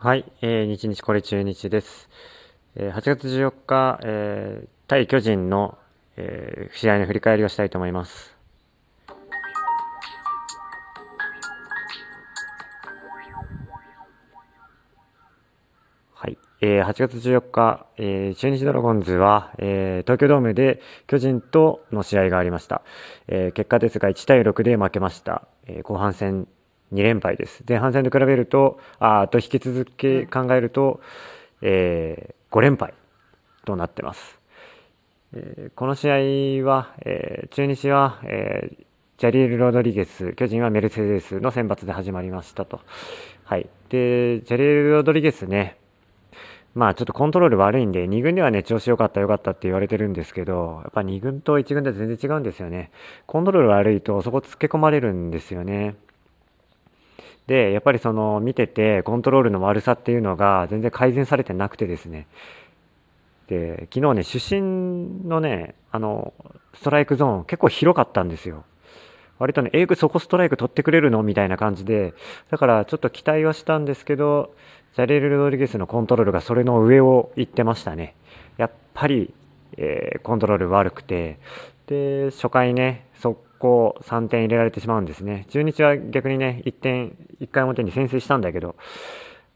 はい、えー、日日これ中日です。えー、8月14日、えー、対巨人の、えー、試合の振り返りをしたいと思います。はい、えー、8月14日、えー、中日ドラゴンズは、えー、東京ドームで巨人との試合がありました。えー、結果ですが1対6で負けました。えー、後半戦2連敗です。前半戦と比べると、ああと引き続き考えると、えー、5連敗となってます。えー、この試合は、えー、中日は、えー、ジャリール・ロドリゲス、巨人はメルセデスの選抜で始まりましたと。はい。で、ジャリール・ロドリゲスね、まあちょっとコントロール悪いんで、2軍ではね、調子良かった良かったって言われてるんですけど、やっぱ2軍と1軍では全然違うんですよね。コントロール悪いとそこつけ込まれるんですよね。で、やっぱりその見ててコントロールの悪さっていうのが全然改善されてなくてですね。で、昨日ね、出身のね、あの、ストライクゾーン結構広かったんですよ。割とね、えー、そこストライク取ってくれるの？みたいな感じで、だからちょっと期待はしたんですけど、ジャレル・ロドリゲスのコントロールがそれの上を行ってましたね。やっぱり、えー、コントロール悪くて、で、初回ね、速攻3点入れられてしまうんですね。中日は逆にね、1点、1回表に先制したんだけど、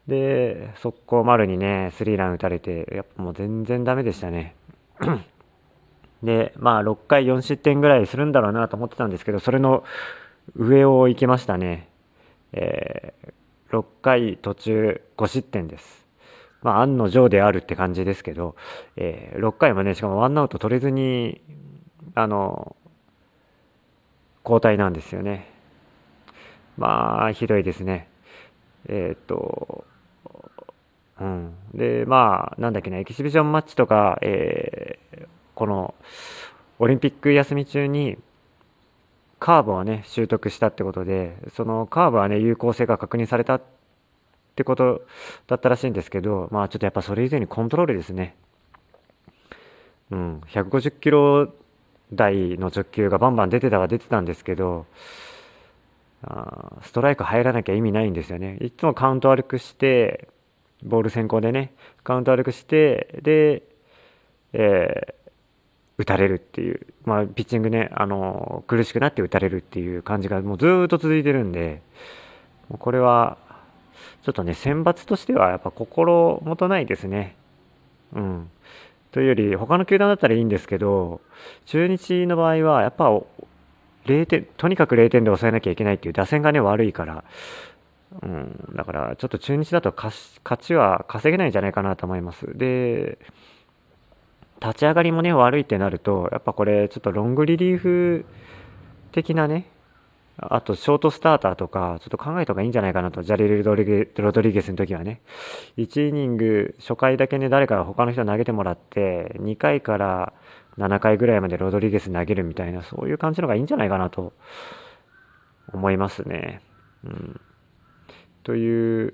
で、速攻丸にね、スリーラン打たれて、やっぱもう全然ダメでしたね。で、まあ6回4失点ぐらいするんだろうなと思ってたんですけど、それの上を行きましたね。えー、6回途中5失点です。まあ、案の定であるって感じですけど、えー、6回もね、しかもワンアウト取れずに、あの、交代なんですよね。まあ、ひどいですね。えっ、と、うん。で、まあ、なんだっけな、エキシビションマッチとか、えー、この、オリンピック休み中に、カーブをね、習得したってことで、そのカーブはね、有効性が確認されたってことだったらしいんですけど、まあちょっとやっぱそれ以前にコントロールですね。うん、150キロ台の直球がバンバン出てたは出てたんですけど、あストライク入らなきゃ意味ないんですよね。いつもカウント悪くして、ボール先行でね、カウント悪くして、で、えー、打たれるっていう、まあ、ピッチングね、あの苦しくなって打たれるっていう感じがもうずっと続いてるんで、これは、ちょっとね、選抜としてはやっぱ心もとないですね。うん。というより、他の球団だったらいいんですけど、中日の場合は、やっぱ、0点、とにかく0点で抑えなきゃいけないっていう打線がね、悪いから、うん、だから、ちょっと中日だと勝ちは稼げないんじゃないかなと思います。で、立ち上がりもね、悪いってなると、やっぱこれ、ちょっとロングリリーフ的なね、あと、ショートスターターとか、ちょっと考えた方がいいんじゃないかなと、ジャリル・ロドリゲスの時はね。1イニング、初回だけね、誰か他の人投げてもらって、2回から7回ぐらいまでロドリゲス投げるみたいな、そういう感じのがいいんじゃないかなと思いますね。うん。という、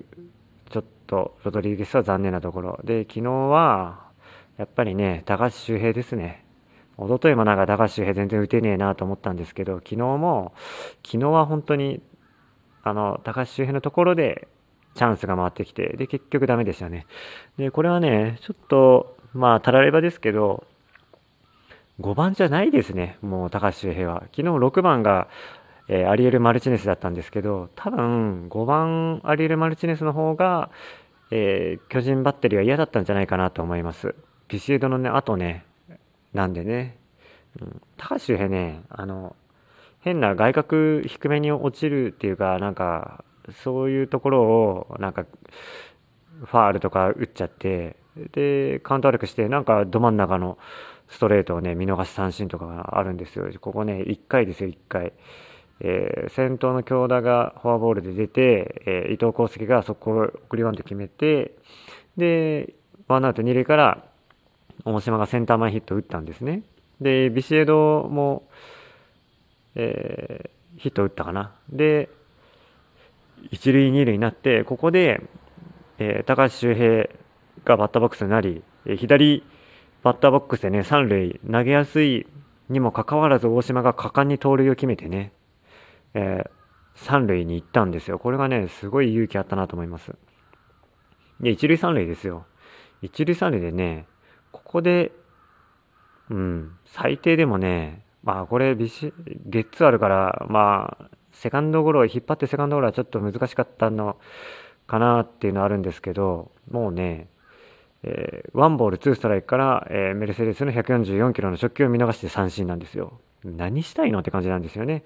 ちょっと、ロドリゲスは残念なところ。で、昨日は、やっぱりね、高橋周平ですね。一昨日もなんか高橋周平全然打てねえなと思ったんですけど、昨日も、昨日は本当に、あの、高橋周平のところでチャンスが回ってきて、で、結局ダメでしたね。で、これはね、ちょっと、まあ、たらればですけど、5番じゃないですね、もう高橋周平は。昨日6番が、えー、アリエル・マルチネスだったんですけど、多分5番アリエル・マルチネスの方が、えー、巨人バッテリーは嫌だったんじゃないかなと思います。ビシエドのね、あとね、なんでね、うん、高橋周平ね、あの、変な外角低めに落ちるっていうか、なんか、そういうところを、なんか、ファールとか打っちゃって、で、カウント悪くして、なんかど真ん中のストレートをね、見逃し三振とかがあるんですよ。ここね、1回ですよ、1回。えー、先頭の京田がフォアボールで出て、えー、伊藤康介がそこを送りバント決めて、で、ワンアウト2塁から、大島がセンター前ヒット打ったんですね。で、ビシエドも、えー、ヒットを打ったかな。で、一塁二塁になって、ここで、えー、高橋周平がバッターボックスになり、えー、左バッターボックスでね、三塁投げやすいにもかかわらず大島が果敢に盗塁を決めてね、えー、三塁に行ったんですよ。これがね、すごい勇気あったなと思います。で、一塁三塁ですよ。一塁三塁でね、ここで、うん、最低でもね、まあこれビシ、ゲッツあるから、まあ、セカンドゴロ引っ張ってセカンドゴロはちょっと難しかったのかなっていうのはあるんですけど、もうね、えー、ワンボールツーストライクから、えー、メルセデスの144キロの直球を見逃して三振なんですよ。何したいのって感じなんですよね。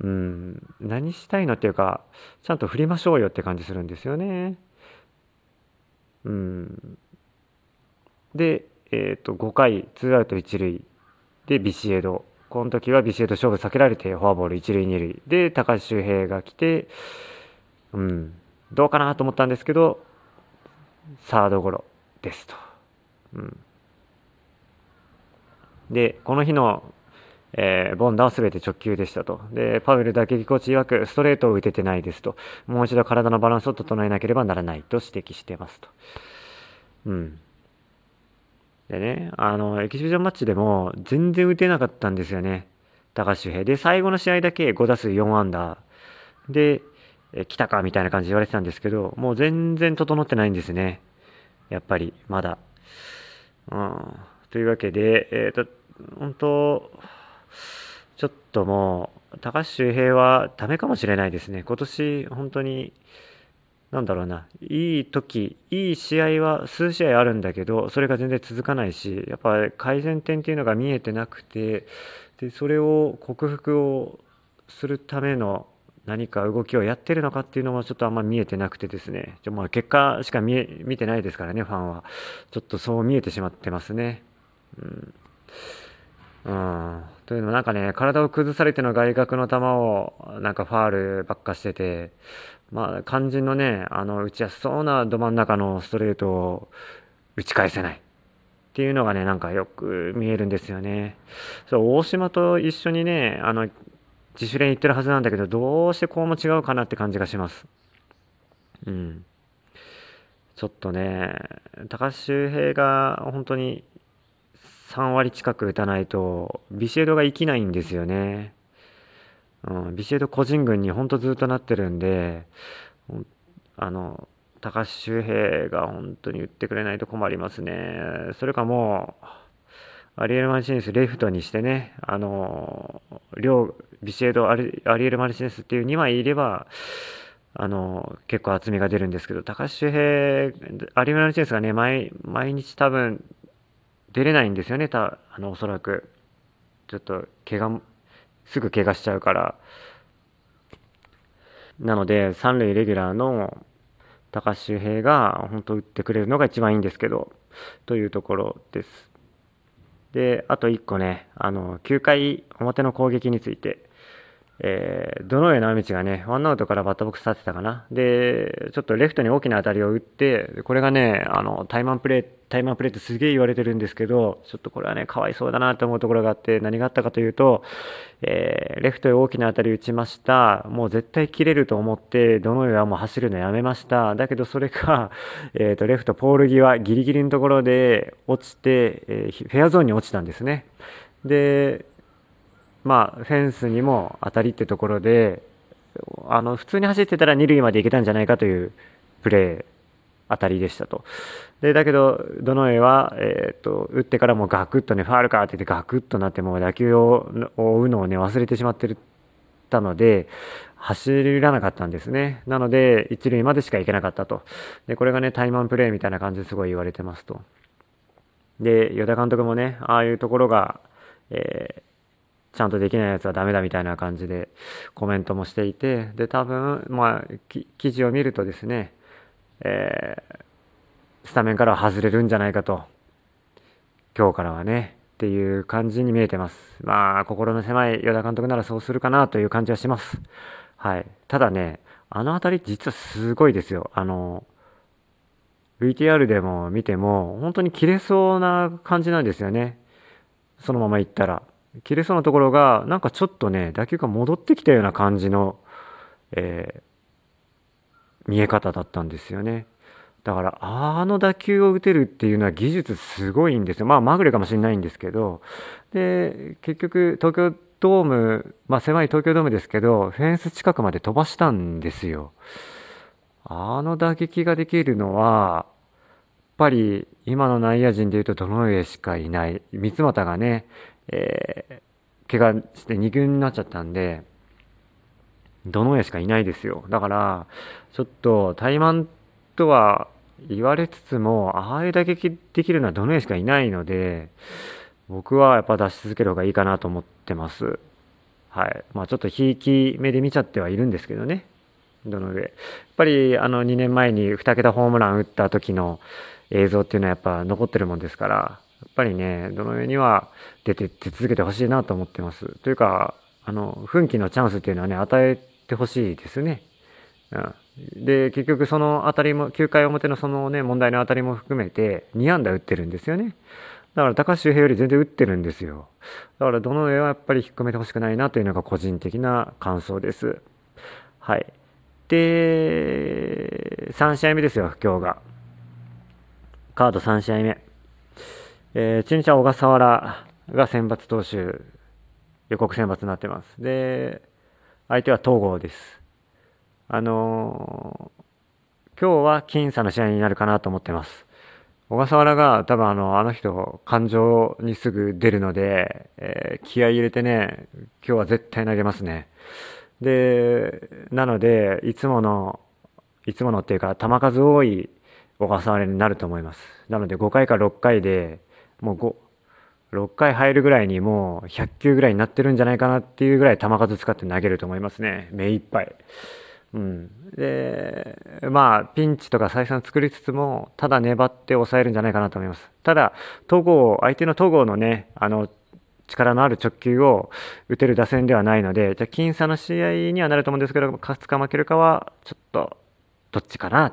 うん、何したいのっていうか、ちゃんと振りましょうよって感じするんですよね。うん。で、え、ー、と、5回、ツーアウト1塁でビシエド。この時はビシエド勝負避けられてフォアボール1塁2塁で高橋周平が来て、うん、どうかなと思ったんですけど、サードゴロですと。うん、で、この日の、えー、ボンダは全て直球でしたと。で、パウエル打撃コーチ曰く、ストレートを打ててないですと。もう一度体のバランスを整えなければならないと指摘してますと。うん。でね、あの、エキシビジョンマッチでも全然打てなかったんですよね。高橋周平。で、最後の試合だけ5打数4安打。で、え来たかみたいな感じで言われてたんですけど、もう全然整ってないんですね。やっぱり、まだ。うん。というわけで、えっ、ー、と、本当、ちょっともう、高橋周平はダメかもしれないですね。今年、本当に、なんだろうな、いい時、いい試合は数試合あるんだけど、それが全然続かないし、やっぱ改善点っていうのが見えてなくて、で、それを克服をするための何か動きをやってるのかっていうのもちょっとあんま見えてなくてですね、ちょまあ結果しか見え見てないですからね、ファンは。ちょっとそう見えてしまってますね。うん。うん、というのもなんかね、体を崩されての外角の球をなんかファールばっかしてて、まあ、肝心のね、あの、打ちやすそうなど真ん中のストレートを打ち返せない。っていうのがね、なんかよく見えるんですよね。そう、大島と一緒にね、あの、自主練行ってるはずなんだけど、どうしてこうも違うかなって感じがします。うん。ちょっとね、高橋周平が本当に3割近く打たないと、ビシエドが生きないんですよね。うん、ビシエド個人軍にほんとずっとなってるんで、あの、高橋周平が本当に打ってくれないと困りますね。それかもう、アリエル・マルチネスレフトにしてね、あの、両、ビシエド、アリエル・マルチネスっていう2枚いれば、あの、結構厚みが出るんですけど、高橋周平、アリエル・マルチネスがね、毎、毎日多分出れないんですよね、たあの、おそらく。ちょっと、怪我すぐ怪我しちゃうから。なので、三塁レギュラーの高橋周平が本当打ってくれるのが一番いいんですけど、というところです。で、あと1個ね、あの、9回表の攻撃について、えー、どのような道がね、ワンアウトからバッターボックス立ってたかな。で、ちょっとレフトに大きな当たりを打って、これがね、あの、タイマンプレー、タイマンプレーってすげえ言われてるんですけど、ちょっとこれはね、かわいそうだなと思うところがあって、何があったかというと、えー、レフトへ大きな当たり打ちました。もう絶対切れると思って、どのようはもう走るのやめました。だけどそれが、えっ、ー、と、レフトポール際、ギリギリのところで落ちて、え、フェアゾーンに落ちたんですね。で、まあ、フェンスにも当たりってところで、あの、普通に走ってたら二塁まで行けたんじゃないかというプレー、当たりでしたと。で、だけど、どの絵は、えっ、と、打ってからもうガクッとね、ファールかって言ってガクッとなって、もう打球を追うのをね、忘れてしまってるたので、走らなかったんですね。なので、一塁までしか行けなかったと。で、これがね、タイマンプレーみたいな感じですごい言われてますと。で、与田監督もね、ああいうところが、えーちゃんとできないやつはダメだみたいな感じでコメントもしていて、で、多分、まあ、記事を見るとですね、えー、スタメンからは外れるんじゃないかと、今日からはね、っていう感じに見えてます。まあ、心の狭い与田監督ならそうするかなという感じはします。はい。ただね、あの辺り実はすごいですよ。あの、VTR でも見ても、本当に切れそうな感じなんですよね。そのまま行ったら。切れそうなところが、なんかちょっとね、打球が戻ってきたような感じの、えー、見え方だったんですよね。だから、あの打球を打てるっていうのは技術すごいんですよ。まあ、まぐれかもしれないんですけど、で、結局、東京ドーム、まあ、狭い東京ドームですけど、フェンス近くまで飛ばしたんですよ。あの打撃ができるのは、やっぱり今の内野陣でいうと、どの上しかいない。三俣がね、えー、怪我して2軍になっちゃったんで、どの上しかいないですよ。だから、ちょっと、怠慢とは言われつつも、ああいう打撃できるのはどの上しかいないので、僕はやっぱ出し続ける方がいいかなと思ってます。はい。まあちょっとひいき目で見ちゃってはいるんですけどね。どの上。やっぱりあの2年前に2桁ホームラン打った時の映像っていうのはやっぱ残ってるもんですから、やっぱりね、どの上には出て出続けてほしいなと思ってます。というか、あの、奮起のチャンスっていうのはね、与えてほしいですね。うん。で、結局その当たりも、9回表のそのね、問題の当たりも含めて2安打打ってるんですよね。だから高橋周平より全然打ってるんですよ。だからどの上はやっぱり引っ込めてほしくないなというのが個人的な感想です。はい。で、3試合目ですよ、今日が。カード3試合目。えー、中日は小笠原が選抜投手、予告選抜になってます。で、相手は東郷です。あのー、今日は僅差の試合になるかなと思ってます。小笠原が多分あの、あの人、感情にすぐ出るので、えー、気合い入れてね、今日は絶対投げますね。で、なので、いつもの、いつものっていうか、球数多い小笠原になると思います。なので、5回か6回で、もう5、6回入るぐらいにもう100球ぐらいになってるんじゃないかなっていうぐらい球数使って投げると思いますね。目いっぱい。うん、で、まあ、ピンチとか再三作りつつも、ただ粘って抑えるんじゃないかなと思います。ただ、戸郷、相手の戸郷のね、あの、力のある直球を打てる打線ではないので、じゃ、僅差の試合にはなると思うんですけど、勝つか負けるかは、ちょっと、どっちかなっ